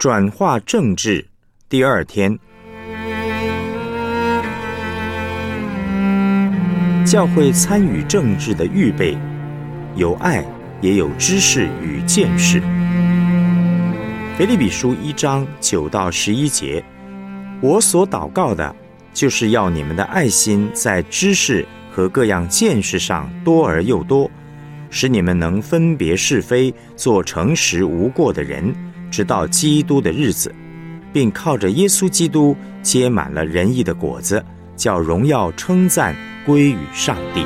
转化政治第二天，教会参与政治的预备，有爱也有知识与见识。腓立比书一章九到十一节，我所祷告的，就是要你们的爱心在知识和各样见识上多而又多，使你们能分别是非，做诚实无过的人。直到基督的日子，并靠着耶稣基督结满了仁义的果子，叫荣耀称赞归于上帝。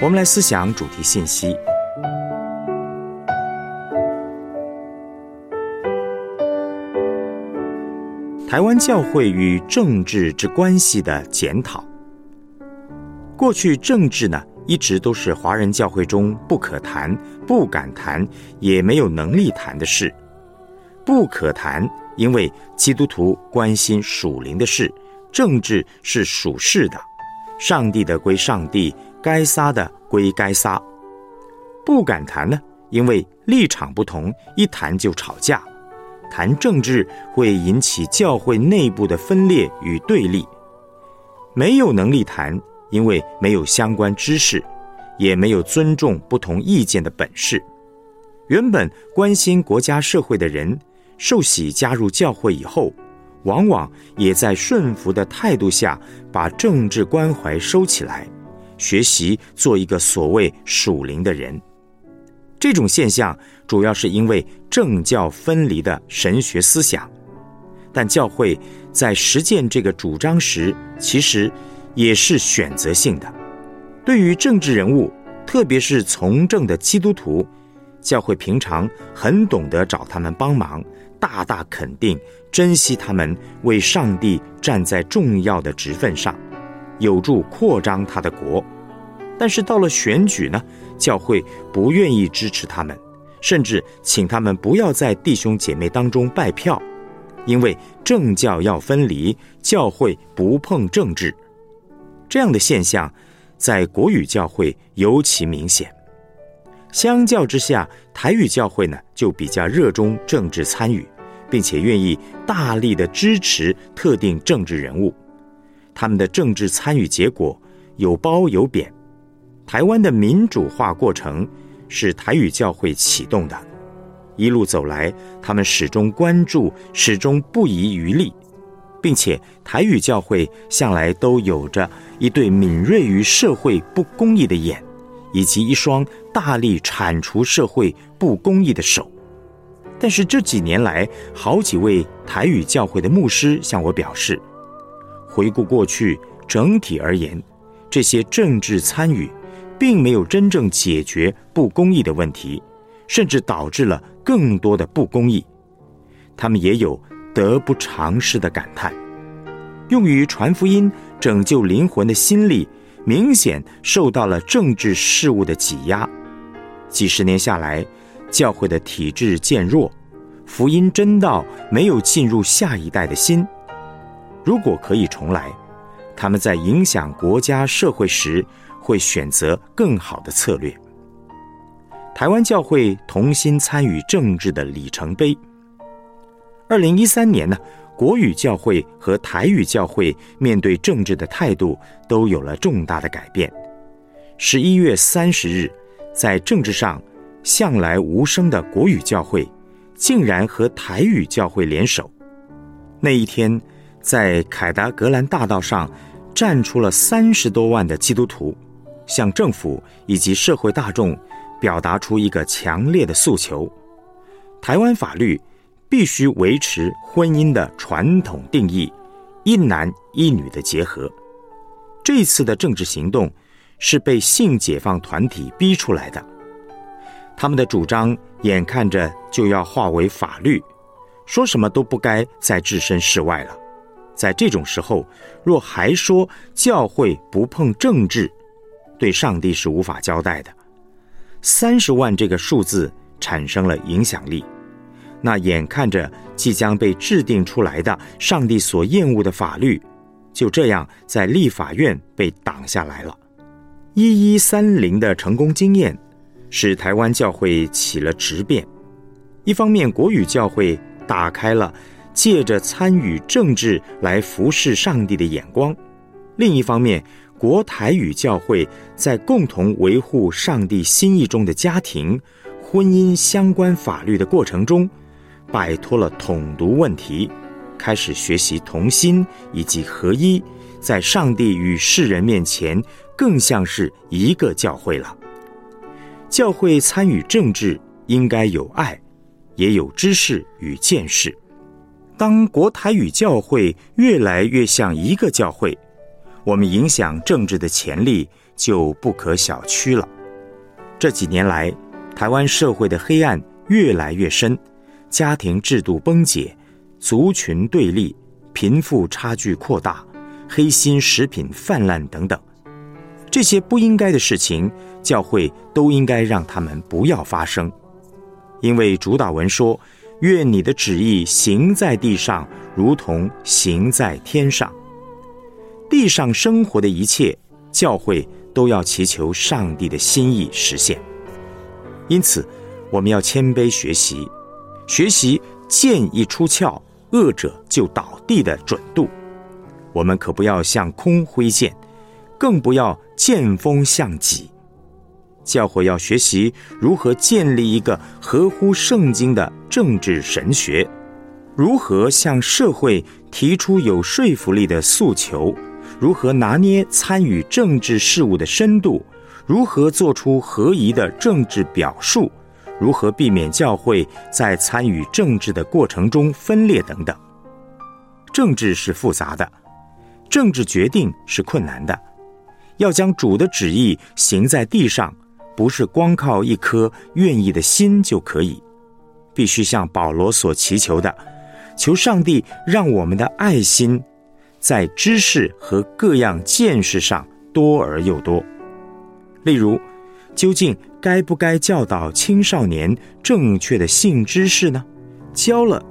我们来思想主题信息：台湾教会与政治之关系的检讨。过去政治呢，一直都是华人教会中不可谈、不敢谈，也没有能力谈的事。不可谈，因为基督徒关心属灵的事，政治是属世的，上帝的归上帝，该撒的归该撒。不敢谈呢，因为立场不同，一谈就吵架，谈政治会引起教会内部的分裂与对立，没有能力谈。因为没有相关知识，也没有尊重不同意见的本事，原本关心国家社会的人，受洗加入教会以后，往往也在顺服的态度下，把政治关怀收起来，学习做一个所谓属灵的人。这种现象主要是因为政教分离的神学思想，但教会在实践这个主张时，其实。也是选择性的。对于政治人物，特别是从政的基督徒，教会平常很懂得找他们帮忙，大大肯定、珍惜他们为上帝站在重要的职分上，有助扩张他的国。但是到了选举呢，教会不愿意支持他们，甚至请他们不要在弟兄姐妹当中拜票，因为政教要分离，教会不碰政治。这样的现象，在国语教会尤其明显。相较之下，台语教会呢就比较热衷政治参与，并且愿意大力的支持特定政治人物。他们的政治参与结果有褒有贬。台湾的民主化过程是台语教会启动的，一路走来，他们始终关注，始终不遗余力。并且台语教会向来都有着一对敏锐于社会不公义的眼，以及一双大力铲除社会不公义的手。但是这几年来，好几位台语教会的牧师向我表示，回顾过去，整体而言，这些政治参与并没有真正解决不公义的问题，甚至导致了更多的不公义。他们也有。得不偿失的感叹，用于传福音、拯救灵魂的心力，明显受到了政治事务的挤压。几十年下来，教会的体制渐弱，福音真道没有进入下一代的心。如果可以重来，他们在影响国家社会时，会选择更好的策略。台湾教会同心参与政治的里程碑。二零一三年呢，国语教会和台语教会面对政治的态度都有了重大的改变。十一月三十日，在政治上向来无声的国语教会，竟然和台语教会联手。那一天，在凯达格兰大道上站出了三十多万的基督徒，向政府以及社会大众表达出一个强烈的诉求：台湾法律。必须维持婚姻的传统定义，一男一女的结合。这次的政治行动是被性解放团体逼出来的，他们的主张眼看着就要化为法律，说什么都不该再置身事外了。在这种时候，若还说教会不碰政治，对上帝是无法交代的。三十万这个数字产生了影响力。那眼看着即将被制定出来的上帝所厌恶的法律，就这样在立法院被挡下来了。一一三零的成功经验，使台湾教会起了质变。一方面，国语教会打开了借着参与政治来服侍上帝的眼光；另一方面，国台语教会在共同维护上帝心意中的家庭、婚姻相关法律的过程中，摆脱了统独问题，开始学习同心以及合一，在上帝与世人面前，更像是一个教会了。教会参与政治，应该有爱。也有知识与见识。当国台与教会越来越像一个教会，我们影响政治的潜力就不可小觑了。这几年来，台湾社会的黑暗越来越深，家庭制度崩解，族群对立，贫富差距扩大，黑心食品泛滥等等，这些不应该的事情，教会都应该让他们不要发生。因为主导文说：“愿你的旨意行在地上，如同行在天上。”地上生活的一切，教会都要祈求上帝的心意实现。因此，我们要谦卑学习，学习剑一出鞘，恶者就倒地的准度。我们可不要向空挥剑，更不要见风向己。教会要学习如何建立一个合乎圣经的政治神学，如何向社会提出有说服力的诉求，如何拿捏参与政治事务的深度，如何做出合宜的政治表述，如何避免教会在参与政治的过程中分裂等等。政治是复杂的，政治决定是困难的，要将主的旨意行在地上。不是光靠一颗愿意的心就可以，必须像保罗所祈求的，求上帝让我们的爱心在知识和各样见识上多而又多。例如，究竟该不该教导青少年正确的性知识呢？教了，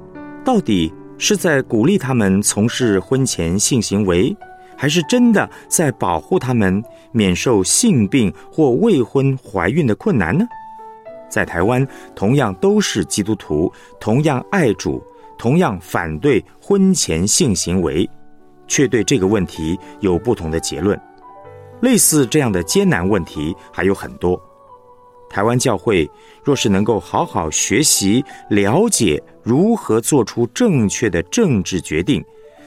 到底是在鼓励他们从事婚前性行为？还是真的在保护他们免受性病或未婚怀孕的困难呢？在台湾，同样都是基督徒，同样爱主，同样反对婚前性行为，却对这个问题有不同的结论。类似这样的艰难问题还有很多。台湾教会若是能够好好学习、了解如何做出正确的政治决定。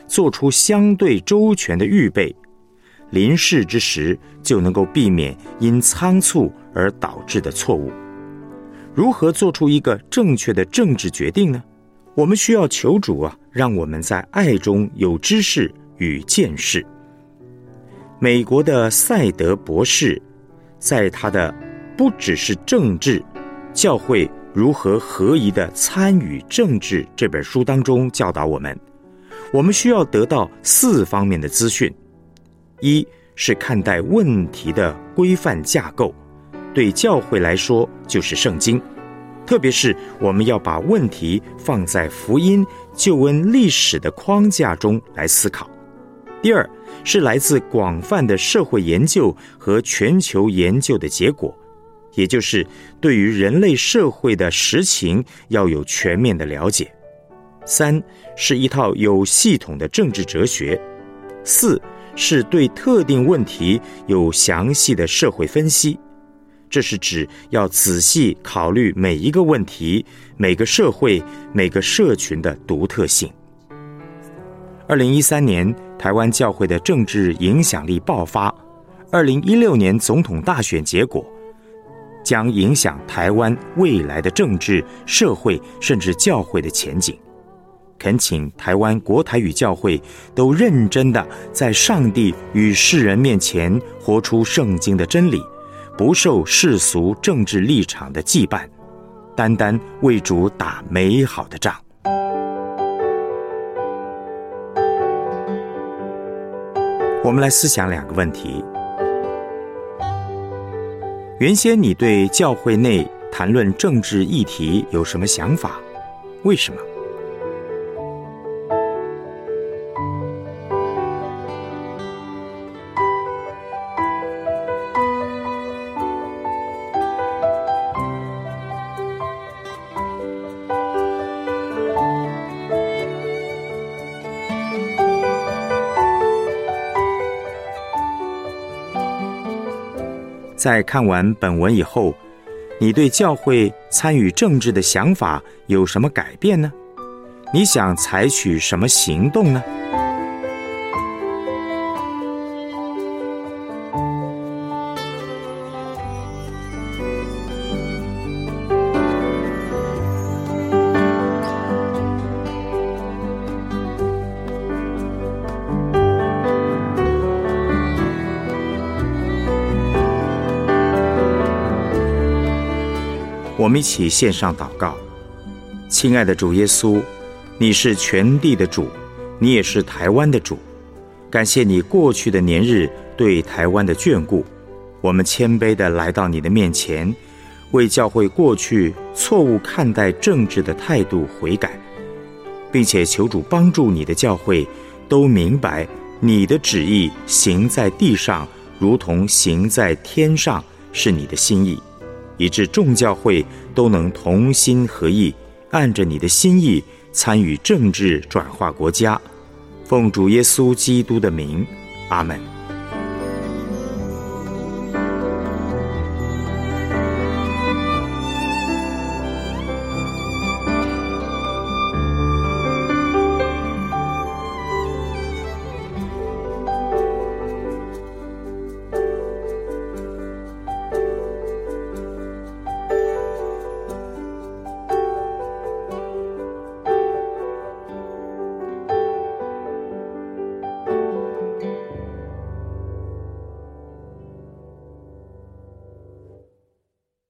做出相对周全的预备，临事之时就能够避免因仓促而导致的错误。如何做出一个正确的政治决定呢？我们需要求主啊，让我们在爱中有知识与见识。美国的赛德博士在他的《不只是政治，教会如何合宜的参与政治》这本书当中教导我们。我们需要得到四方面的资讯：一是看待问题的规范架构，对教会来说就是圣经；特别是我们要把问题放在福音救恩历史的框架中来思考。第二是来自广泛的社会研究和全球研究的结果，也就是对于人类社会的实情要有全面的了解。三是一套有系统的政治哲学，四是对特定问题有详细的社会分析。这是指要仔细考虑每一个问题、每个社会、每个社群的独特性。二零一三年台湾教会的政治影响力爆发，二零一六年总统大选结果将影响台湾未来的政治、社会甚至教会的前景。恳请台湾国台语教会都认真的在上帝与世人面前活出圣经的真理，不受世俗政治立场的羁绊，单单为主打美好的仗。我们来思想两个问题：原先你对教会内谈论政治议题有什么想法？为什么？在看完本文以后，你对教会参与政治的想法有什么改变呢？你想采取什么行动呢？我们一起献上祷告，亲爱的主耶稣，你是全地的主，你也是台湾的主。感谢你过去的年日对台湾的眷顾，我们谦卑的来到你的面前，为教会过去错误看待政治的态度悔改，并且求主帮助你的教会都明白你的旨意行在地上，如同行在天上，是你的心意。以致众教会都能同心合意，按着你的心意参与政治，转化国家。奉主耶稣基督的名，阿门。